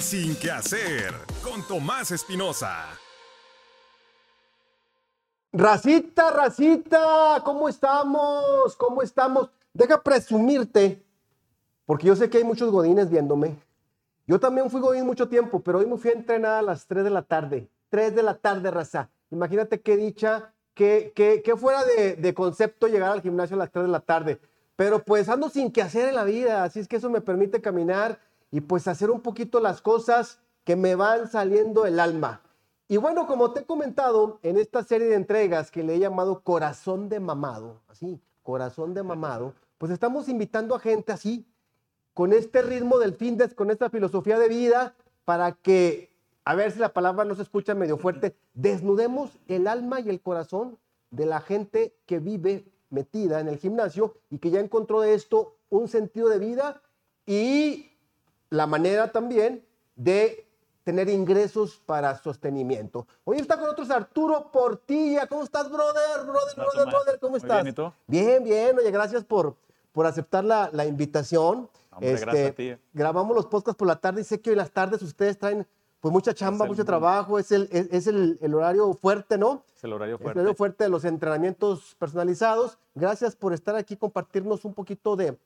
Sin Que Hacer con Tomás Espinosa. Racita, racita, ¿cómo estamos? ¿Cómo estamos? Deja presumirte, porque yo sé que hay muchos godines viéndome. Yo también fui godín mucho tiempo, pero hoy me fui a a las 3 de la tarde. 3 de la tarde, raza. Imagínate qué dicha, qué, qué, qué fuera de, de concepto llegar al gimnasio a las 3 de la tarde. Pero pues ando sin que hacer en la vida, así es que eso me permite caminar y pues hacer un poquito las cosas que me van saliendo del alma. Y bueno, como te he comentado en esta serie de entregas que le he llamado Corazón de Mamado, así, Corazón de Mamado, pues estamos invitando a gente así, con este ritmo del fitness, con esta filosofía de vida, para que, a ver si la palabra no se escucha medio fuerte, desnudemos el alma y el corazón de la gente que vive metida en el gimnasio y que ya encontró de esto un sentido de vida y la manera también de tener ingresos para sostenimiento. Hoy está con nosotros Arturo Portilla. ¿Cómo estás, brother? Brother, brother, brother, ¿cómo estás? Bien, ¿y tú? Bien, bien. Oye, gracias por, por aceptar la, la invitación. Hombre, gracias a ti. Grabamos los podcasts por la tarde y sé que hoy las tardes ustedes traen pues mucha chamba, el- mucho trabajo. Es el, es, es el, el horario fuerte, ¿no? Es el horario El fuerte. horario fuerte de los entrenamientos personalizados. Gracias por estar aquí, compartirnos un poquito de,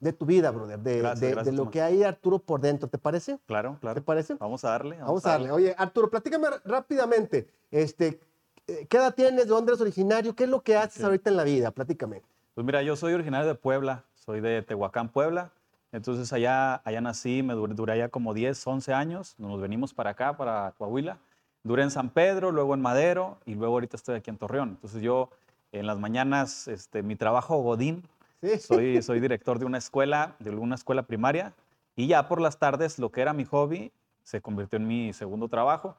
de tu vida, brother, de, Gracias, de- lo Tomás. que hay Arturo por dentro. ¿Te parece? Claro, claro. ¿Te parece? Vamos a darle. Vamos a darle. Oye, Arturo, platícame rápidamente. Este, eh, ¿Qué edad tienes? ¿De dónde eres originario? ¿Qué es lo que haces Ok. ahorita en la vida? Platícame. Pues mira, yo soy originario de Puebla, soy de Tehuacán, Puebla. Entonces allá, allá nací, me duré, duré allá como 10, 11 años. Nos venimos para acá, para Coahuila. Duré en San Pedro, luego en Madero y luego ahorita estoy aquí en Torreón. Entonces yo en las mañanas, este, mi trabajo Godín, Sí. soy, soy director de una escuela, de una escuela primaria y ya por las tardes lo que era mi hobby se convirtió en mi segundo trabajo.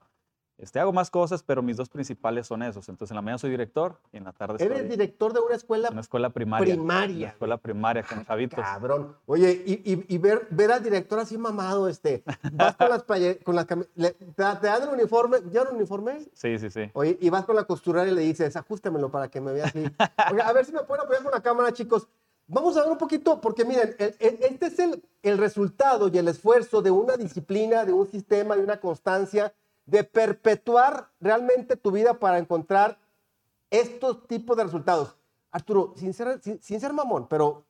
Este, hago más cosas, pero mis dos principales son esos. Entonces en la mañana soy director y en la tarde Eres soy director de una escuela una escuela primaria. primaria. Una escuela primaria con chavitos. Cabrón. Oye, y, y- y ver, ver al director así mamado, este, vas con las, con las le- te, te dan el uniforme, ¿ya un uniforme? Sí, sí, sí. Oye, y vas con la costurera y le dices, ajustemelo para que me vea así. Oye, a ver si me pueden apoyar con la cámara, chicos. Vamos a ver un poquito, porque miren, el- el- este es el, el resultado y el esfuerzo de una disciplina, de un sistema, de una constancia, de perpetuar realmente tu vida para encontrar estos tipos de resultados. Arturo, sin ser, sin, sin ser mamón, pero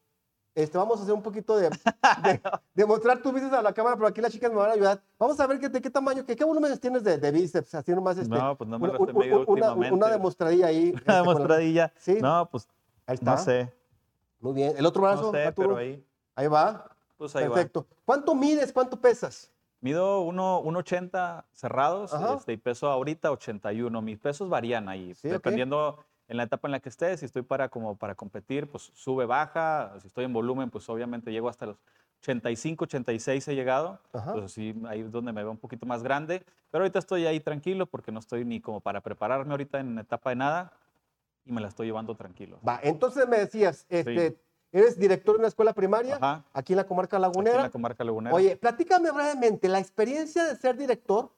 este, vamos a hacer un poquito de, de, de mostrar tu bíceps a la cámara, pero aquí las chicas me van a ayudar. Vamos a ver qué, de qué tamaño, qué, qué volúmenes tienes de, de bíceps, así nomás. Este, No, pues no me los he medido una- una demostradilla ahí. este, Una la- demostradilla. Sí. No, pues Ahí está. no sé. Muy bien. El otro brazo, No sé, Arturo. pero ahí, Ahí va. pues ahí Perfecto. ¿Cuánto mides? ¿Cuánto pesas? va. Mido 1,80 cerrados este, y peso ahorita 81. Mis pesos varían ahí, Sí, dependiendo en la etapa en la que esté. Si estoy para, como para competir, pues sube, baja. Si estoy en volumen, pues obviamente llego hasta los 85, 86 he llegado. Ajá. Pues sí, ahí es donde me veo un poquito más grande. Pero ahorita estoy ahí tranquilo porque no estoy ni como para prepararme ahorita en etapa de nada y me la estoy llevando tranquilo. Va. Entonces me decías, este, eres director de una escuela primaria Ajá. aquí en la comarca Aquí lagunera. en la comarca lagunera. Oye, platícame brevemente la experiencia de ser director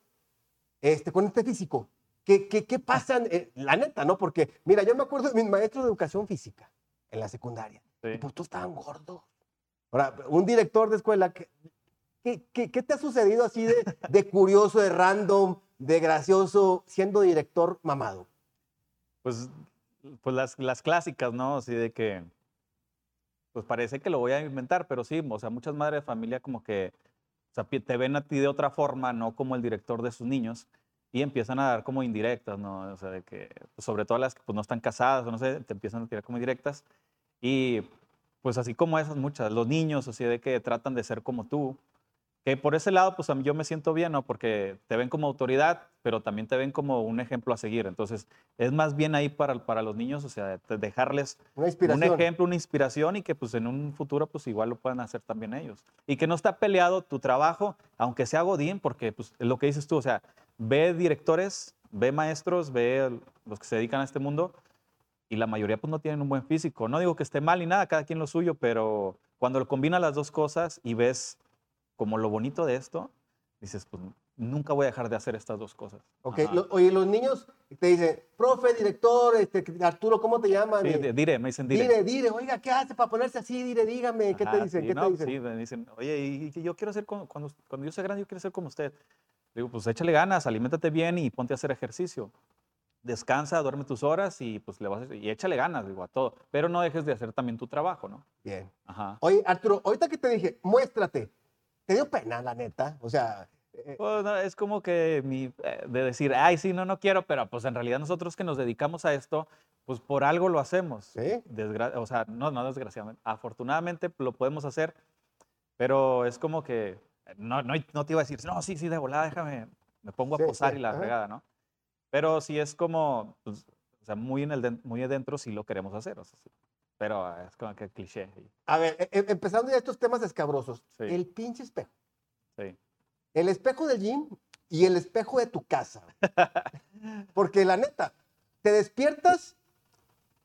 este, con este físico. ¿Qué, qué, qué pasa? eh, la neta, ¿no? Porque, mira, yo me acuerdo de mis maestros de educación física en la secundaria. Sí. Y pues todos estaban gordos. Ahora, un director de escuela, ¿qué, qué, qué- qué te ha sucedido así de, de curioso, de random, de gracioso, siendo director mamado? Pues, pues las, las clásicas, ¿no? Así de que, pues parece que lo voy a inventar, pero sí, o sea, muchas madres de familia como que, o sea, te ven a ti de otra forma, no como el director de sus niños, y empiezan a dar como indirectas, ¿no? O sea, de que, pues, sobre todo las que pues, no están casadas, o no sé, te empiezan a tirar como indirectas, y pues así como esas muchas, los niños, así de que tratan de ser como tú, que por ese lado, pues yo me siento bien, ¿no? Porque te ven como autoridad, pero también te ven como un ejemplo a seguir. Entonces, es más bien ahí para, para los niños, o sea, dejarles un ejemplo, una inspiración y que pues en un futuro pues igual lo puedan hacer también ellos. Y que no está peleado tu trabajo, aunque sea Godín, porque pues es lo que dices tú, o sea, ve directores, ve maestros, ve los que se dedican a este mundo y la mayoría pues no tienen un buen físico. No digo que esté mal ni nada, cada quien lo suyo, pero cuando lo combinas las dos cosas y ves como lo bonito de esto, dices, pues nunca voy a dejar de hacer estas dos cosas. Ok, lo- oye, los niños te dicen, profe, director, este, Arturo, ¿cómo te llaman? Sí, Eh, dire, me dicen dire. Dire, dire, oiga, ¿qué hace para ponerse así? Dire, dígame, ¿qué te Ajá, dicen? sí, ¿Qué no, te dicen? Sí, me dicen, oye, y, y yo quiero ser como, cuando, cuando yo sea grande, yo quiero ser como usted. Digo, pues échale ganas, aliméntate bien y ponte a hacer ejercicio. Descansa, duerme tus horas y pues le vas a, y échale ganas, digo, a todo. Pero no dejes de hacer también tu trabajo, ¿no? Bien. Ajá. Oye, Arturo, ahorita que te dije, muéstrate, ¿te dio pena, la neta? O sea, eh, Pues, no, es como que mi, eh, de decir, ay, sí, no, no quiero, pero pues en realidad nosotros que nos dedicamos a esto, pues por algo lo hacemos. ¿Sí? Desgra- o sea, no, no desgraciadamente. Afortunadamente lo podemos hacer, pero es como que no, no, no te iba a decir, no, sí, sí, de volada, déjame, me pongo Sí, a posar sí, y la ajá. fregada, ¿no? Pero sí es como, pues, o sea, muy, en el den- muy adentro sí lo queremos hacer, o sea, sí. Pero ah, es como que cliché. a ver, eh, eh, empezando ya estos temas escabrosos, Sí. el pinche espejo. Sí. El espejo del gym y el espejo de tu casa. Porque la neta, te despiertas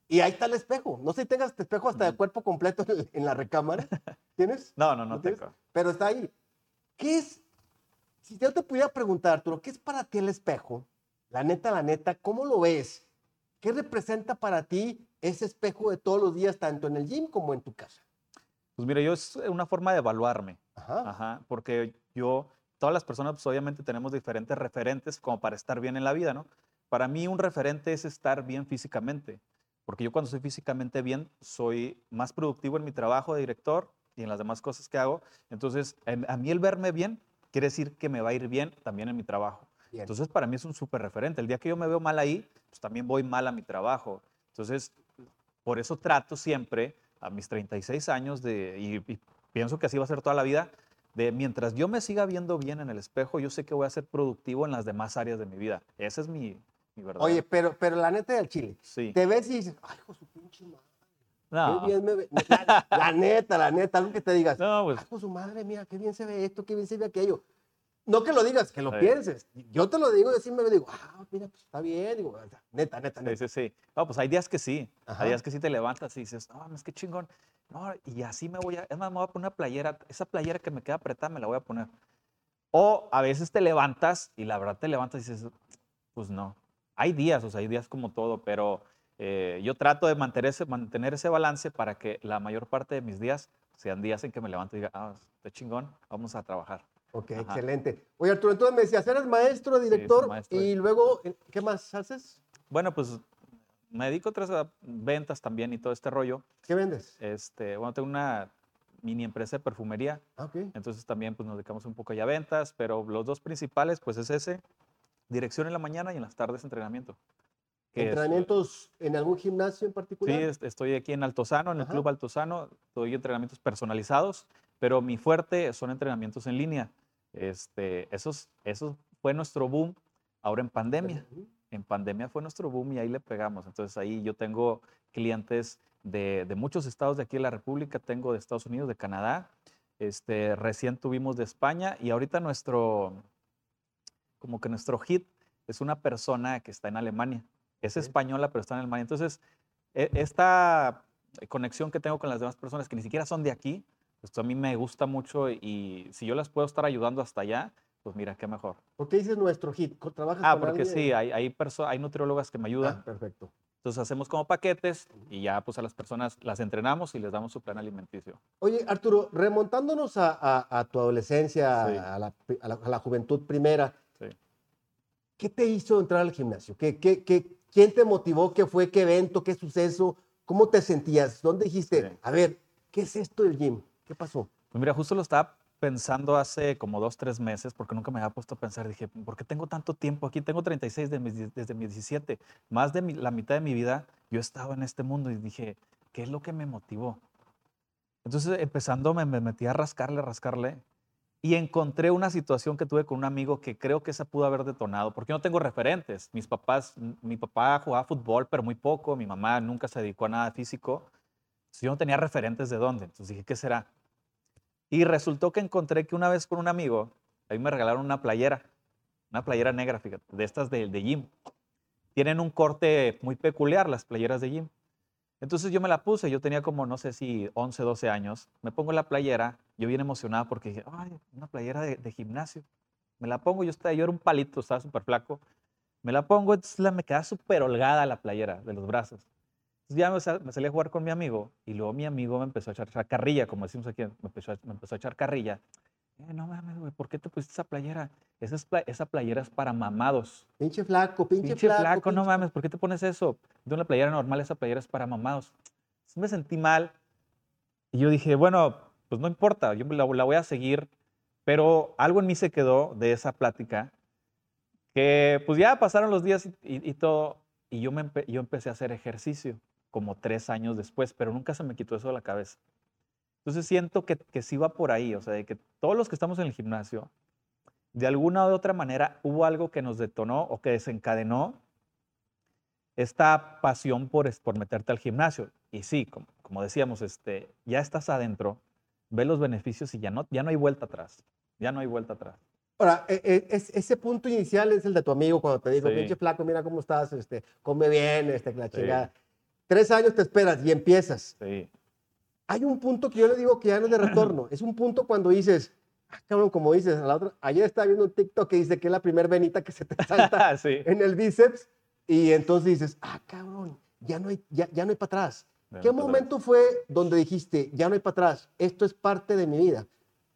y ahí está el espejo. No sé si tengas este espejo hasta de cuerpo completo en, la recámara. ¿Tienes? No, no, no tienes? tengo. Pero está ahí. ¿Qué es? Si yo te pudiera preguntar, Arturo, ¿qué es para ti el espejo? La neta, la neta, ¿cómo lo ves? ¿Qué representa para ti ese espejo de todos los días, tanto en el gym como en tu casa? Pues mira, yo es una forma de evaluarme. Ajá. Ajá, porque yo, todas las personas, pues obviamente tenemos diferentes referentes como para estar bien en la vida, ¿no? Para mí un referente es estar bien físicamente, porque yo cuando soy físicamente bien, soy más productivo en mi trabajo de director y en las demás cosas que hago. Entonces, en- a mí el verme bien quiere decir que me va a ir bien también en mi trabajo. Bien. Entonces, para mí es un súper referente. El día que yo me veo mal ahí, pues también voy mal a mi trabajo. Entonces, por eso trato siempre a mis 36 años de, y, y pienso que así va a ser toda la vida, de mientras yo me siga viendo bien en el espejo, yo sé que voy a ser productivo en las demás áreas de mi vida. Esa es mi, mi verdad. Oye, pero, pero la neta del chile, sí. te ves y dices, ay, hijo su pinche madre. No, Qué bien me ve. La, la neta, la neta, algo que te digas, no, pues, "Ay, hijo de su madre, mira, qué bien se ve esto, qué bien se ve aquello. No que lo digas, que lo Sí. pienses. Yo te lo digo y así me digo, ah, mira, pues está bien. Digo, neta, neta, sí, neta. sí, sí. No, pues hay días que sí. Ajá. Hay días que sí te levantas y dices, no, es que chingón. No, y así me voy a, es más, me voy a poner una playera, esa playera que me queda apretada me la voy a poner. O a veces te levantas y la verdad te levantas y dices, pues no. Hay días, o sea, hay días como todo, pero eh, yo trato de mantener ese, mantener ese balance para que la mayor parte de mis días sean días en que me levanto y diga, ah, está chingón, vamos a trabajar. Ok, Ajá. excelente. Oye, Arturo, entonces me decías, eres maestro, director, maestro. y luego, ¿qué más haces? Bueno, pues me dedico a otras ventas también y todo este rollo. ¿Qué vendes? Este, bueno, tengo una mini empresa de perfumería, Ah, ok. entonces también pues, nos dedicamos un poco ya a ventas, pero los dos principales pues es ese, dirección en la mañana y en las tardes entrenamiento. que es- ¿Entrenamientos en algún gimnasio en Sí, particular? es- estoy aquí en Altozano, en el Ajá. Club Altozano, doy entrenamientos personalizados, pero mi fuerte son entrenamientos en línea. Este, eso fue nuestro boom ahora en pandemia. En pandemia fue nuestro boom y ahí le pegamos. Entonces ahí yo tengo clientes de, de muchos estados de aquí de la República, tengo de Estados Unidos, de Canadá, este, recién tuvimos de España y ahorita nuestro, como que nuestro hit es una persona que está en Alemania. Es española, pero está en Alemania. Entonces, e- esta conexión que tengo con las demás personas que ni siquiera son de aquí, pues a mí me gusta mucho y si yo las puedo estar ayudando hasta allá, pues mira, qué mejor. ¿Por qué dices nuestro hit? ¿Co- ¿Trabajas Ah, con porque alguien? sí, hay, hay, hay nutriólogas que me ayudan. Ah, perfecto. Entonces hacemos como paquetes y ya pues a las personas las entrenamos y les damos su plan alimenticio. Oye, Arturo, remontándonos a, a- a tu adolescencia, Sí. a, la, a la- a la juventud primera, Sí. ¿qué te hizo entrar al gimnasio? ¿Qué, qué, qué- quién te motivó? ¿Qué fue? ¿Qué evento? ¿Qué suceso? ¿Cómo te sentías? ¿Dónde dijiste, Sí. a ver, qué es esto del gym? ¿Qué pasó? Pues mira, justo lo estaba pensando hace como dos, tres meses, porque nunca me había puesto a pensar. Dije, ¿por qué tengo tanto tiempo aquí? Tengo 36 de mis desde mis 17. Más de mi- la mitad de mi vida yo estaba en este mundo y dije, ¿qué es lo que me motivó? Entonces, empezando, me, me metí a rascarle, rascarle y encontré una situación que tuve con un amigo que creo que esa pudo haber detonado, porque yo no tengo referentes. Mis papás, mi papá jugaba fútbol, pero muy poco. Mi mamá nunca se dedicó a nada físico. Entonces, yo no tenía referentes de dónde. Entonces dije, ¿qué será? Y resultó que encontré que una vez con un amigo, ahí me regalaron una playera, una playera negra, fíjate, de estas de, de gym. Tienen un corte muy peculiar las playeras de gym. Entonces yo me la puse, yo tenía como, no sé si 11, 12 años, me pongo la playera, yo bien emocionada porque dije, ay, una playera de, de gimnasio. Me la pongo, yo, estaba, yo era un palito, estaba súper flaco. Me la pongo, entonces la, me queda súper holgada la playera de los brazos. Ya me, sa- me salí a jugar con mi amigo y luego mi amigo me empezó a echar, carrilla, como decimos aquí, me empezó a, me empezó a echar carrilla. Eh, no mames, güey, ¿por qué te pusiste esa playera? Esa, es esa playera es para mamados. Pinche flaco, pinche, Pinche flaco. flaco, no pinche- mames, ¿por qué te pones eso? De una playera normal, esa playera es para mamados. Entonces me sentí mal y yo dije, bueno, pues no importa, yo la, la voy a seguir, pero algo en mí se quedó de esa plática que pues ya pasaron los días y, y- y todo, y yo, me empe- yo empecé a hacer ejercicio como tres años después, pero nunca se me quitó eso de la cabeza. Entonces siento que, que sí va por ahí, o sea, de que todos los que estamos en el gimnasio, de alguna u otra manera hubo algo que nos detonó o que desencadenó esta pasión por, por meterte al gimnasio. Y sí, como, como decíamos, este, ya estás adentro, ves los beneficios y ya no, ya no hay vuelta atrás. Ya no hay vuelta atrás. Ahora, e- e- es- ese punto inicial es el de tu amigo cuando te dijo, Sí. pinche flaco, mira cómo estás, este, come bien, este, que la Sí. Tres años te esperas y empiezas. Sí. Hay un punto que yo le digo que ya no es de retorno. Es un punto cuando dices, ah, cabrón, como dices, a la otra, ayer estaba viendo un TikTok que dice que es la primer venita que se te salta sí. en el bíceps y entonces dices, ah, cabrón, ya no hay, ya, ya no hay para atrás. Ya ¿Qué no momento fue donde dijiste, ya no hay para atrás, esto es parte de mi vida?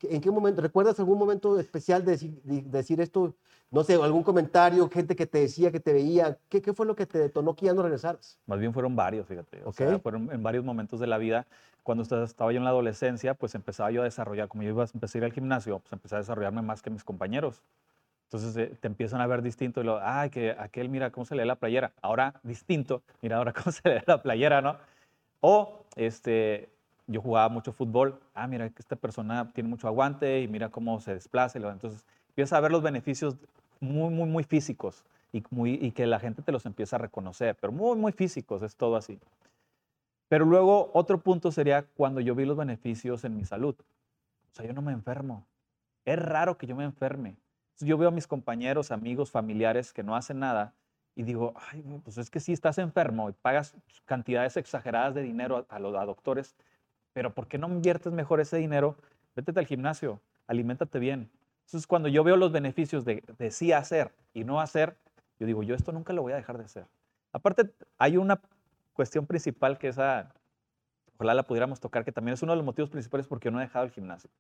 ¿Qué- ¿En qué momento? ¿Recuerdas algún momento especial de decir, de decir esto? No sé, algún comentario, gente que te decía, que te veía. ¿Qué, qué fue lo que te detonó que ya no regresaras? Más bien fueron varios, fíjate. O sea, Ok. fueron en varios momentos de la vida. Cuando esta- estaba yo en la adolescencia, pues empezaba yo a desarrollar, como yo iba a empezar a ir al gimnasio, pues empecé a desarrollarme más que mis compañeros. Entonces eh, te empiezan a ver distinto y lo, ay, que aquel mira cómo se lee la playera. Ahora distinto, mira ahora cómo se lee la playera, ¿no? O este, yo jugaba mucho fútbol. Ah, mira que esta persona tiene mucho aguante y mira cómo se desplaza. y Entonces empiezas a ver los beneficios muy, muy, muy físicos y, muy, y que la gente te los empieza a reconocer, pero muy, muy físicos, es todo así. Pero luego otro punto sería cuando yo vi los beneficios en mi salud. O sea, yo no me enfermo. Es raro que yo me enferme. Yo veo a mis compañeros, amigos, familiares que no hacen nada y digo, ay, pues es que sí estás enfermo y pagas cantidades exageradas de dinero a, a los a doctores, pero ¿por qué no inviertes mejor ese dinero? Vete al gimnasio, aliméntate bien. Entonces, cuando yo veo los beneficios de, de sí hacer y no hacer, yo digo, yo esto nunca lo voy a dejar de hacer. Aparte, hay una cuestión principal que esa, ojalá la pudiéramos tocar, que también es uno de los motivos principales por qué yo no he dejado el gimnasio.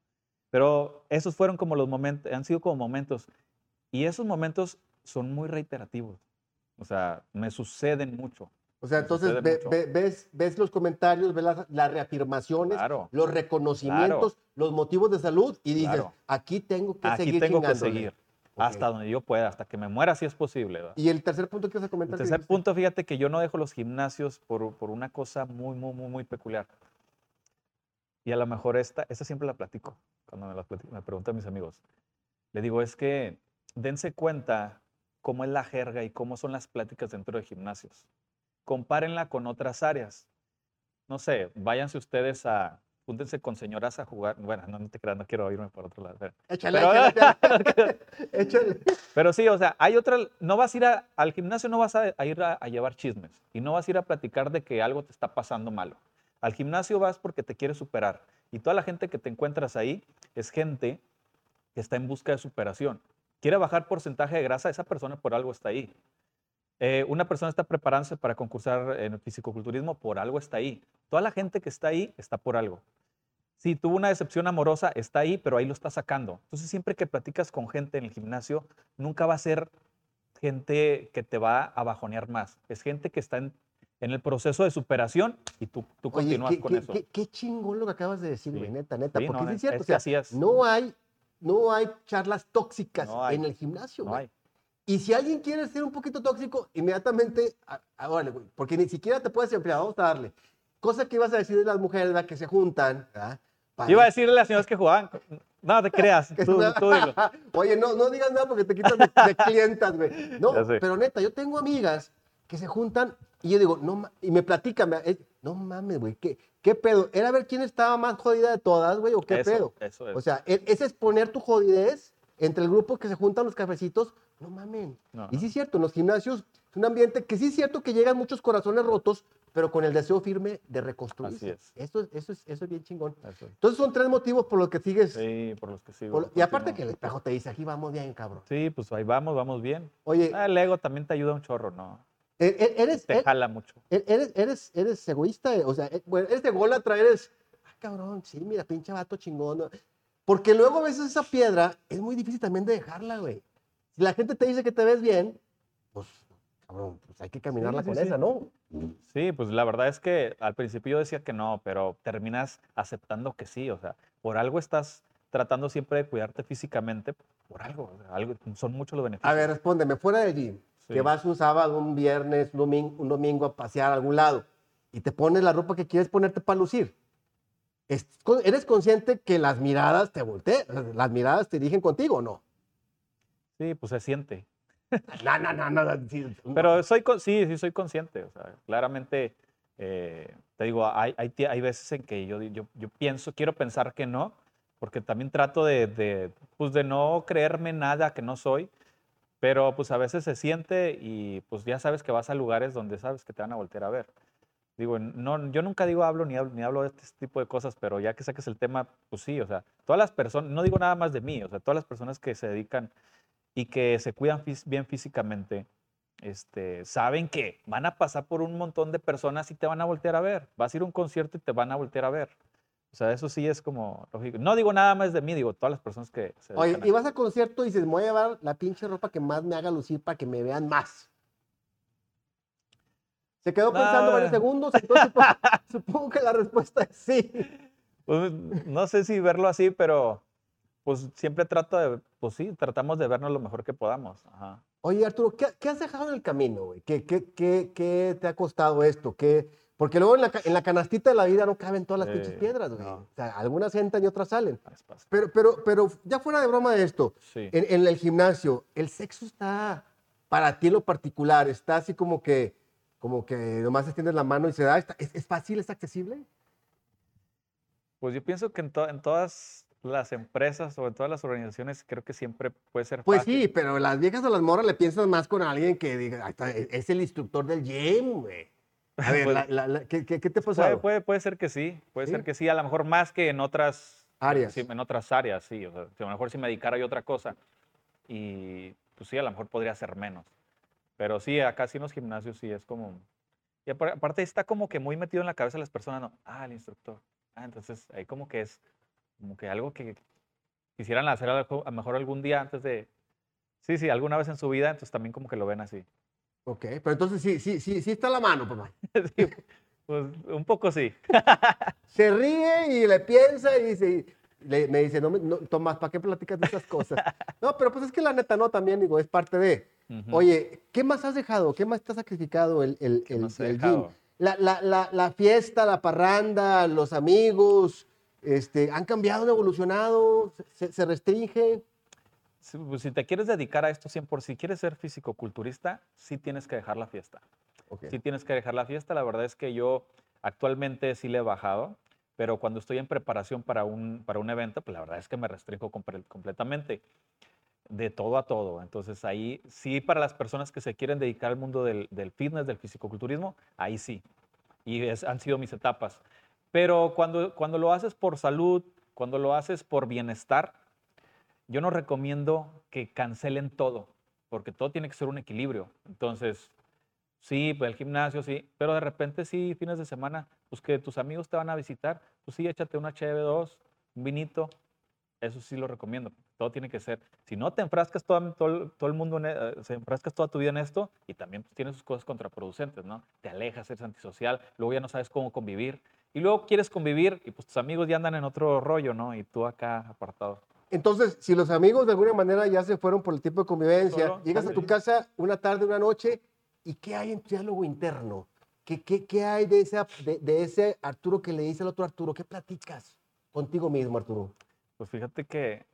Pero esos fueron como los momentos, han sido como momentos, y esos momentos son muy reiterativos. O sea, me suceden mucho. O sea, entonces ve- ve- ves, ves los comentarios, ves las, las reafirmaciones, Claro. los reconocimientos, los motivos de salud y dices, Claro. aquí tengo que Aquí seguir tengo que chingándole". seguir, Ok. hasta donde yo pueda, hasta que me muera si es posible. ¿verdad? Y el tercer punto que vas a El comentar. que tercer punto, fíjate que yo no dejo los gimnasios por, por una cosa muy, muy, muy, muy peculiar. Y a lo mejor esta, esta siempre la platico, cuando me, la platico- me preguntan mis amigos. Le digo, es que dense cuenta cómo es la jerga y cómo son las pláticas dentro de gimnasios. Compárenla con otras áreas. No sé, váyanse ustedes a, júntense con señoras a jugar. Bueno, no, no te creas, no quiero irme por otro lado. Échale, Pero-. Échale. sí, o sea, hay otra, no vas a ir a- al gimnasio, no vas a, a ir a, a llevar chismes y no vas a ir a platicar de que algo te está pasando malo. Al gimnasio vas porque te quieres superar y toda la gente que te encuentras ahí es gente que está en busca de superación. Quiere bajar porcentaje de grasa, esa persona por algo está ahí. Eh, una persona está preparándose para concursar en el fisicoculturismo, por algo está ahí. Toda la gente que está ahí está por algo. Si tuvo una decepción amorosa, está ahí, pero ahí lo está sacando. Entonces, siempre que platicas con gente en el gimnasio, nunca va a ser gente que te va a bajonear más. Es gente que está en, en el proceso de superación y tú, continúas con qué- eso. qué- qué chingón lo que acabas de decir, Sí. güey, neta, neta. Sí, porque no, es- es cierto, es o que sea, así es. no hay, no hay charlas tóxicas No hay. en el gimnasio, No güey. hay. Y si alguien quiere ser un poquito tóxico, inmediatamente, a- a- órale, güey, porque ni siquiera te puedes emplear, vamos a darle. Cosa que ibas a decir de las mujeres, ¿verdad? Que se juntan, ¿verdad? Para- Iba a decirle a las señoras que jugaban. No te creas, tú, tú dilo. Oye, no, no digas nada porque te quitas de, de clientas, güey. No, Ya sé. pero neta, yo tengo amigas que se juntan y yo digo, no, ma- y me platican, me- eh, no mames, güey, ¿qué, ¿qué pedo? ¿Era ver quién estaba más jodida de todas, güey, o qué Eso, pedo? eso es. O sea, e- es poner tu jodidez entre el grupo que se juntan los cafecitos, no mamen. Y sí es cierto, en los gimnasios es un ambiente que sí es cierto que llegan muchos corazones rotos pero con el deseo firme de reconstruirse. Así es. Eso, es- eso, es, eso es bien chingón. Entonces son tres motivos por los que sigues. Sí, por los que sigo. por- y aparte que el espejo te dice, aquí vamos bien, cabrón. Sí, pues ahí vamos, vamos bien. Oye, Ah, el ego también te ayuda un chorro, ¿no? e- e- eres, Te e- jala mucho. eres, eres, eres egoísta, eh, o sea, e- bueno, eres ególatra, eres, ah, cabrón, sí, mira, pinche vato chingón. Porque luego a veces esa piedra es muy difícil también de dejarla, güey. Si la gente te dice que te ves bien, pues, cabrón, pues hay que caminarla sí, con sí. esa, ¿no? Sí, pues la verdad es que al principio yo decía que no, pero terminas aceptando que sí, o sea, por algo estás tratando siempre de cuidarte físicamente, por algo, o sea, algo son muchos los beneficios. A ver, respóndeme, fuera del gym, Sí. que vas un sábado, un viernes, un domingo, un domingo a pasear a algún lado y te pones la ropa que quieres ponerte para lucir. Es- ¿Eres consciente que las miradas te voltean? ¿Las miradas te dirigen contigo o no? Sí, pues se siente. No, no, no, no. no, sí, no. Pero soy, sí, sí soy consciente, o sea, claramente, eh, te digo, hay, hay, hay veces en que yo, yo, yo pienso, quiero pensar que no, porque también trato de, de, pues de no creerme nada que no soy, pero pues a veces se siente y pues ya sabes que vas a lugares donde sabes que te van a voltear a ver. Digo, no, yo nunca digo hablo ni hablo, ni hablo de este tipo de cosas, pero ya que saques el tema, pues sí, o sea, todas las personas, no digo nada más de mí, o sea, todas las personas que se dedican y que se cuidan bien físicamente, este, saben que van a pasar por un montón de personas y te van a voltear a ver. Vas a ir a un concierto y te van a voltear a ver. O sea, eso sí es como lógico. No digo nada más de mí, digo todas las personas que se Oye, a y vas al concierto y dices, me voy a llevar la pinche ropa que más me haga lucir para que me vean más. Se quedó pensando No. varios segundos, entonces supongo, supongo que la respuesta es sí. Pues, no sé si verlo así, pero pues siempre trato de, pues sí, tratamos de vernos lo mejor que podamos. Ajá. Oye, Arturo, ¿qué, qué has dejado en el camino, güey? ¿Qué, qué, qué, qué te ha costado esto? ¿Qué? Porque luego en la, en la canastita de la vida no caben todas las pinches Eh, piedras, güey. no. O sea, algunas entran y otras salen. Ah. Pero, pero, pero ya fuera de broma de esto, Sí. en, en el gimnasio, ¿el sexo está para ti en lo particular? ¿Está así como que, como que nomás extiendes la mano y se da? ¿Está- ¿Es, es fácil, es accesible? Pues yo pienso que en, to- en todas las empresas o en todas las organizaciones creo que siempre puede ser Pues fácil. sí, pero las viejas o las morras le piensan más con alguien que diga, "Ahí está, es el instructor del gym, güey. A ver, Pues- la- la- la- ¿qué, qué, qué te pasó? Puede, puede, puede ser que sí, puede ¿Sí? ser que sí, a lo mejor más que en otras Áreas. sí, en otras áreas, sí. O sea, a lo mejor si me dedicara a otra cosa y pues sí, a lo mejor podría ser menos. Pero sí, acá sí en los gimnasios sí es como... Y apar- aparte está como que muy metido en la cabeza de las personas, ¿no? Ah, el instructor. Ah, entonces ahí como que es como que algo que quisieran hacer a lo mejor algún día antes de... Sí, sí, alguna vez en su vida, entonces también como que lo ven así. Ok, pero entonces sí, sí, sí, sí está la mano, papá. Sí, pues un poco sí. Se ríe y le piensa y dice, le- me dice, no, no, Tomás, ¿para qué platicas de esas cosas? No, pero pues es que la neta no, también digo, es parte de. Ujú. Oye, ¿qué más has dejado? ¿Qué más te has sacrificado el, el, ¿Qué el- el gym? La, la, la, la fiesta, la parranda, los amigos, este, ¿han cambiado, han evolucionado? ¿Se, se restringe? Pues, si te quieres dedicar a esto 100%, si quieres ser físico-culturista, sí tienes que dejar la fiesta. Ok. Sí tienes que dejar la fiesta. La verdad es que yo actualmente sí le he bajado, pero cuando estoy en preparación para un, para un evento, pues la verdad es que me restringo completamente, de todo a todo. Entonces ahí sí, para las personas que se quieren dedicar al mundo del, del fitness, del fisicoculturismo, ahí sí. Y es- han sido mis etapas. Pero cuando, cuando lo haces por salud, cuando lo haces por bienestar, yo no recomiendo que cancelen todo, porque todo tiene que ser un equilibrio. Entonces, sí, pues el gimnasio, sí, pero de repente sí, fines de semana, pues que tus amigos te van a visitar, pues sí, échate una HB2, un vinito, eso sí lo recomiendo. Todo tiene que ser. Si no te enfrascas todo, todo, todo el mundo, en, e- se enfrascas toda tu vida en esto y también pues, tiene sus cosas contraproducentes, ¿no? Te alejas, eres antisocial, luego ya no sabes cómo convivir. Y luego quieres convivir y pues tus amigos ya andan en otro rollo, ¿no? Y tú acá apartado. Entonces, si los amigos de alguna manera ya se fueron por el tipo de convivencia, Solo, llegas a tu casa una tarde, una noche, ¿y qué hay en tu diálogo interno? ¿Qué, qué, qué hay de ese, de, de ese Arturo que le dice al otro Arturo? ¿Qué platicas contigo mismo, Arturo? Pues fíjate que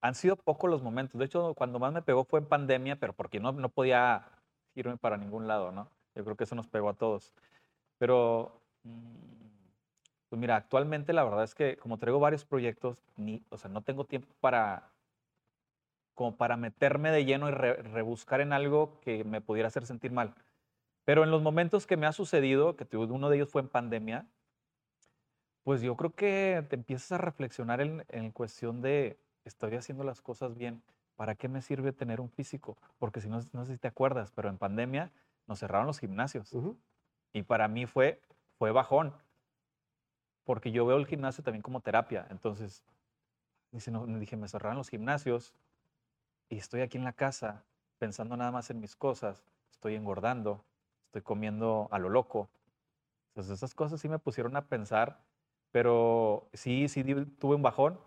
han sido pocos los momentos. De hecho, cuando más me pegó fue en pandemia, pero porque no, no podía irme para ningún lado, ¿no? Yo creo que eso nos pegó a todos. Pero, mm, pues mira, actualmente la verdad es que como traigo varios proyectos, ni, o sea, no tengo tiempo para como para meterme de lleno y re- rebuscar en algo que me pudiera hacer sentir mal. Pero en los momentos que me ha sucedido, que uno de ellos fue en pandemia, pues yo creo que te empiezas a reflexionar en, en cuestión de, estoy haciendo las cosas bien, ¿para qué me sirve tener un físico? Porque si no, no sé si te acuerdas, pero en pandemia nos cerraron los gimnasios. Y para mí fue, fue bajón, porque yo veo el gimnasio también como terapia. Entonces, dice, dije, me cerraron los gimnasios y estoy aquí en la casa pensando nada más en mis cosas, estoy engordando, estoy comiendo a lo loco. Entonces, esas cosas sí me pusieron a pensar, pero sí, sí tuve un bajón,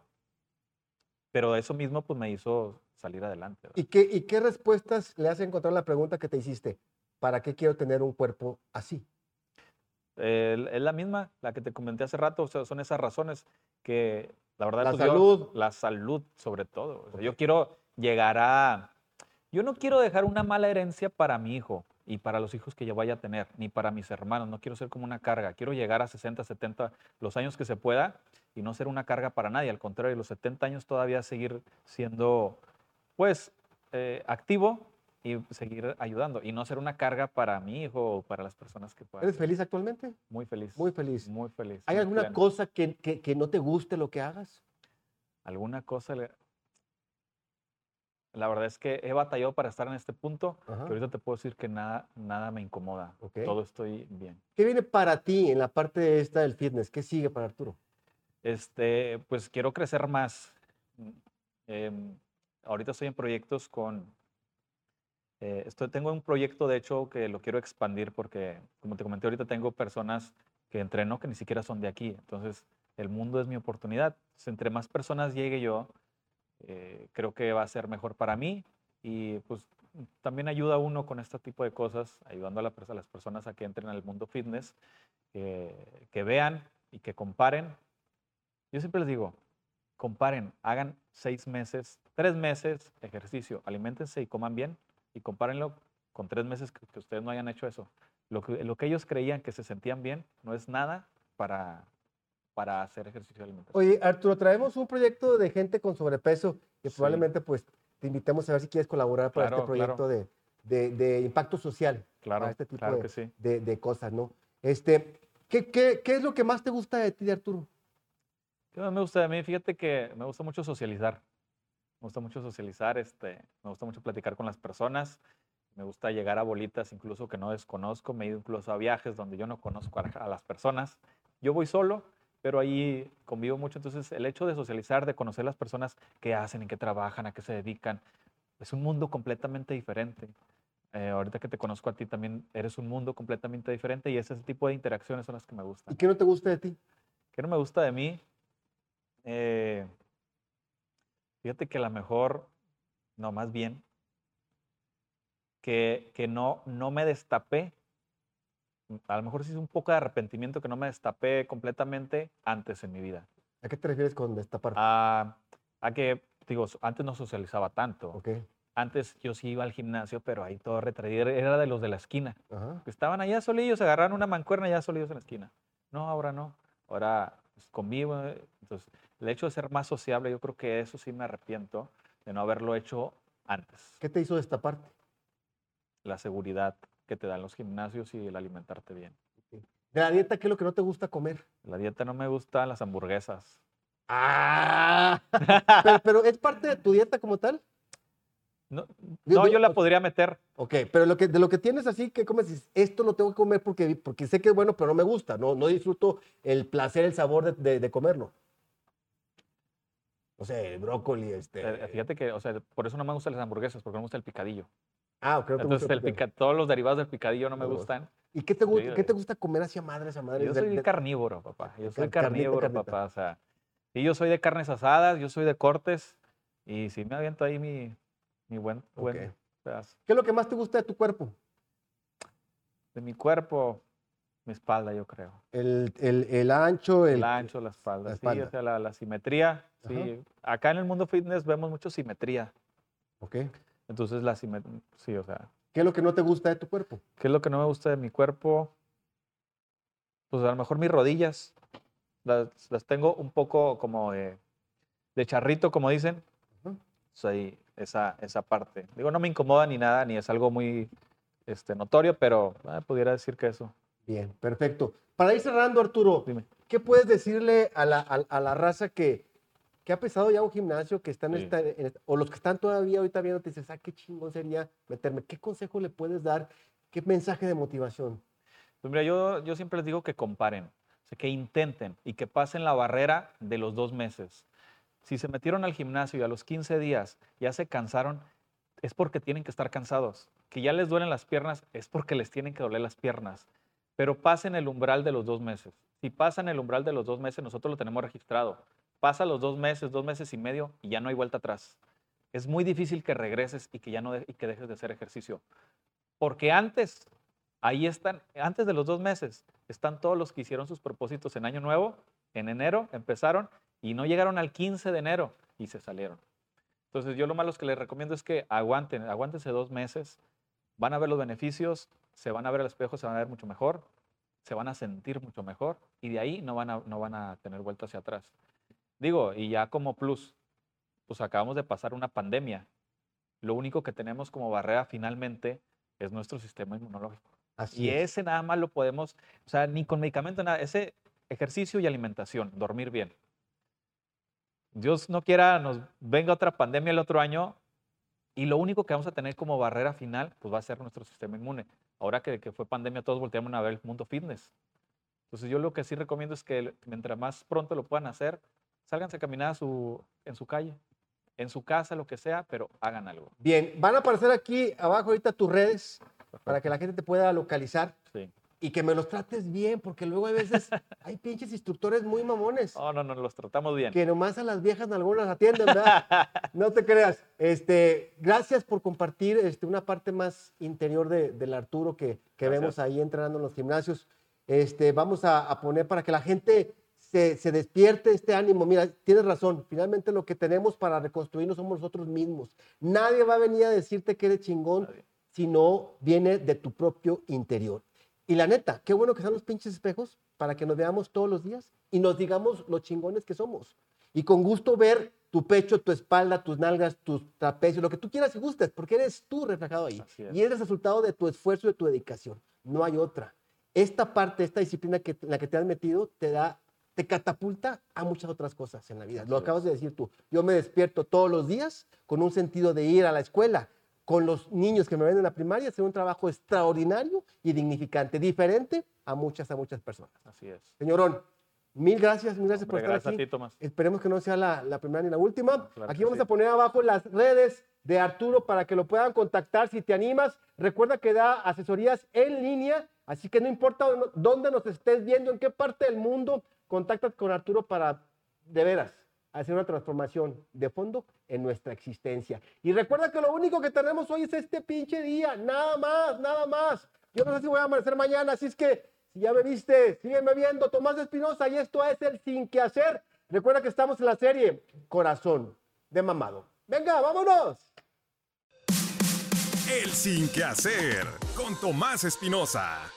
pero eso mismo pues me hizo salir adelante. ¿Y qué, ¿Y qué respuestas le has encontrado a la pregunta que te hiciste? ¿Para qué quiero tener un cuerpo así? Es la misma, la que te comenté hace rato, o sea, son esas razones que la verdad... La pues, yo- salud. la salud, sobre todo. o sea, yo quiero llegar a... Yo no quiero dejar una mala herencia para mi hijo y para los hijos que yo vaya a tener, ni para mis hermanos. No quiero ser como una carga. Quiero llegar a 60, 70, los años que se pueda y no ser una carga para nadie. Al contrario, los 70 años todavía seguir siendo, pues, eh, activo y seguir ayudando y no ser una carga para mi hijo o para las personas que puedan. ¿Eres feliz actualmente? Muy feliz. Muy feliz. Muy feliz. ¿Hay muy alguna pleno. cosa que, que- que no te guste lo que hagas? ¿Alguna cosa? le- La verdad es que he batallado para estar en este punto, Ajá. que ahorita te puedo decir que nada, nada me incomoda. Ok. Todo estoy bien. ¿Qué viene para ti en la parte esta del fitness? ¿Qué sigue para Arturo? Este, pues quiero crecer más. Em, ahorita estoy en proyectos con... eh, estoy, tengo un proyecto, de hecho, que lo quiero expandir porque, como te comenté ahorita, tengo personas que entreno que ni siquiera son de aquí. Entonces, el mundo es mi oportunidad. Entonces, entre más personas llegue yo, eh, creo que va a ser mejor para mí y pues también ayuda uno con este tipo de cosas, ayudando a, las personas a que entren al mundo fitness, que, que vean y que comparen. Yo siempre les digo, comparen, hagan seis meses, tres meses ejercicio, alimentense y coman bien y compárenlo con tres meses que, que ustedes no hayan hecho eso. Lo que, lo que ellos creían que se sentían bien no es nada para, para hacer ejercicio de alimentación. Oye, Arturo, traemos un proyecto de gente con sobrepeso que Sí. probablemente pues te invitemos a ver si quieres colaborar para este Claro, claro. proyecto de, de- de impacto social. Claro, para este tipo claro de, que sí. de- de cosas, ¿no? Este, ¿qué, qué, qué es lo que más te gusta de ti, de Arturo? ¿Qué más me gusta de mí? Fíjate que me gusta mucho socializar. Me gusta mucho socializar, este, me gusta mucho platicar con las personas. Me gusta llegar a bolitas incluso que no desconozco. Me he ido incluso a viajes donde yo no conozco a, a las personas. Yo voy solo, pero ahí convivo mucho. Entonces, el hecho de socializar, de conocer las personas que hacen, en qué trabajan, a qué se dedican, es un mundo completamente diferente. Eh, ahorita que te conozco a ti también eres un mundo completamente diferente y ese tipo de interacciones son las que me gustan. ¿Y qué no te gusta de ti? ¿Qué no me gusta de mí? Eh, fíjate que a lo mejor, no, más bien, que, que no, no me destapé. A lo mejor sí es un poco de arrepentimiento que no me destapé completamente antes en mi vida. ¿A qué te refieres con esta parte? A, a que, digo, antes no socializaba tanto. ok. Antes yo sí iba al gimnasio, pero ahí todo retraído, era de los de la esquina. Ajá. que estaban allá solillos, agarraron una mancuerna allá solillos en la esquina. No, ahora no. Ahora convivo. eh, Entonces, el hecho de ser más sociable, yo creo que eso sí me arrepiento de no haberlo hecho antes. ¿Qué te hizo destaparte? La seguridad que te dan los gimnasios y el alimentarte bien. De la dieta, ¿qué es lo que no te gusta comer? La dieta no me gusta, las hamburguesas. ¡Ah! pero, pero, ¿es parte de tu dieta como tal? No, no, yo la o- podría meter. Ok, pero lo que, de lo que tienes así, que comes, esto lo tengo que comer porque, porque sé que es bueno, pero no me gusta, no, no disfruto el placer, el sabor de, de- de comerlo. No sé, el brócoli, este... Eh, Fíjate que, o sea, por eso no me gustan las hamburguesas, porque no me gusta el picadillo. ah, no te Entonces, gusta el pica- todos los derivados del picadillo no me No gusta. gustan. ¿Y qué te, gu- Sí, qué te eh. gusta comer hacia madre, hacia madre? Yo soy de- carnívoro, papá. Yo soy Car- carnívoro, carnita. papá. O sea, y yo soy de carnes asadas, yo soy de cortes. Y sí me aviento ahí mi, mi buen, buen Ok. pedazo. ¿Qué es lo que más te gusta de tu cuerpo? De mi cuerpo, mi espalda, yo creo. El, el- el ancho, el... El ancho, la espalda. la Sí, espalda. o sea, la, la simetría. Ajá. Sí. Acá en el mundo fitness vemos mucho simetría. Ok. Entonces, la simetría, sí, o sea, ¿Qué es lo que no te gusta de tu cuerpo? ¿qué es lo que no me gusta de mi cuerpo? Pues a lo mejor mis rodillas. Las, las tengo un poco como de, de charrito, como dicen. Soy esa, esa parte. Digo, no me incomoda ni nada, ni es algo muy, este, notorio, pero ah, pudiera decir que eso. Bien, perfecto. Para ir cerrando, Arturo, Dime. ¿qué puedes decirle a la, a- a la raza que, que ha pesado ya un gimnasio, que están en Sí. esta, en esta- o los que están todavía ahorita viendo, te dices, ah, qué chingón sería meterme? ¿Qué consejo le puedes dar? ¿Qué mensaje de motivación? Pues mira, yo, yo siempre les digo que comparen, o sea, que intenten y que pasen la barrera de los dos meses. Si se metieron al gimnasio y a los 15 días ya se cansaron, es porque tienen que estar cansados. Que ya les duelen las piernas, es porque les tienen que doler las piernas. Pero pasen el umbral de los dos meses. Si pasan el umbral de los dos meses, nosotros lo tenemos registrado. Pasa los dos meses, dos meses y medio y ya no hay vuelta atrás. Es muy difícil que regreses y que ya no y que dejes de hacer ejercicio. Porque antes, ahí están, antes de los dos meses, están todos los que hicieron sus propósitos en Año Nuevo, en enero empezaron y no llegaron al 15 de enero y se salieron. Entonces yo lo malo que les recomiendo es que aguanten, aguántense dos meses, van a ver los beneficios, se van a ver al espejo, se van a ver mucho mejor, se van a sentir mucho mejor y de ahí no van a, no van a tener vuelta hacia atrás. Digo, y ya como plus, pues acabamos de pasar una pandemia. Lo único que tenemos como barrera finalmente es nuestro sistema inmunológico. Así Y es. ese nada más lo podemos, o sea, ni con medicamento, nada, ese ejercicio y alimentación, dormir bien. Dios no quiera, nos venga otra pandemia el otro año y lo único que vamos a tener como barrera final, pues va a ser nuestro sistema inmune. Ahora que, que fue pandemia, todos volteamos a ver el mundo fitness. Entonces yo lo que sí recomiendo es que mientras más pronto lo puedan hacer, sálganse a caminar a su, en su calle, en su casa, lo que sea, pero hagan algo. Bien, van a aparecer aquí abajo ahorita tus redes para que la gente te pueda localizar Sí. Y que me los trates bien, porque luego hay veces hay pinches instructores muy mamones. No, no, no, los tratamos bien. que nomás a las viejas en algunas atienden, ¿verdad? No te creas. Este, gracias por compartir este, una parte más interior de- del Arturo que, que vemos ahí entrenando en los gimnasios. Este, vamos a, a poner para que la gente se, se despierte este ánimo. Mira, tienes razón. Finalmente lo que tenemos para reconstruirnos somos nosotros mismos. Nadie va a venir a decirte que eres chingón Nadie. si no viene de tu propio interior. Y la neta, qué bueno que sean los pinches espejos para que nos veamos todos los días y nos digamos los chingones que somos. Y con gusto ver tu pecho, tu espalda, tus nalgas, tus trapecios, lo que tú quieras y gustes, porque eres tú reflejado ahí. Así es. Y eres resultado de tu esfuerzo y de tu dedicación. No hay otra. Esta parte, esta disciplina que, en la que te has metido, te da, te catapulta a muchas otras cosas en la vida. Lo acabas de decir tú. Yo me despierto todos los días con un sentido de ir a la escuela, con los niños que me ven en la primaria, hacer un trabajo extraordinario y dignificante, diferente a muchas, a muchas personas. Así es. Señorón, mil gracias, mil gracias por Hombre, estar gracias aquí. a ti, Tomás. Esperemos que no sea la, la primera ni la última. Claro Aquí vamos sí. a poner abajo las redes de Arturo para que lo puedan contactar si te animas. Recuerda que da asesorías en línea, así que no importa dónde- nos estés viendo, en qué parte del mundo, contáctate con Arturo para, de veras, hacer una transformación de fondo en nuestra existencia. Y recuerda que lo único que tenemos hoy es este pinche día, nada más, nada más. Yo no sé si voy a amanecer mañana, así es que si ya me viste, sígueme viendo, Tomás Espinosa, y esto es el Sin Que Hacer. Recuerda que estamos en la serie Corazón de Mamado. Venga, vámonos. El sin que hacer con Tomás Espinosa.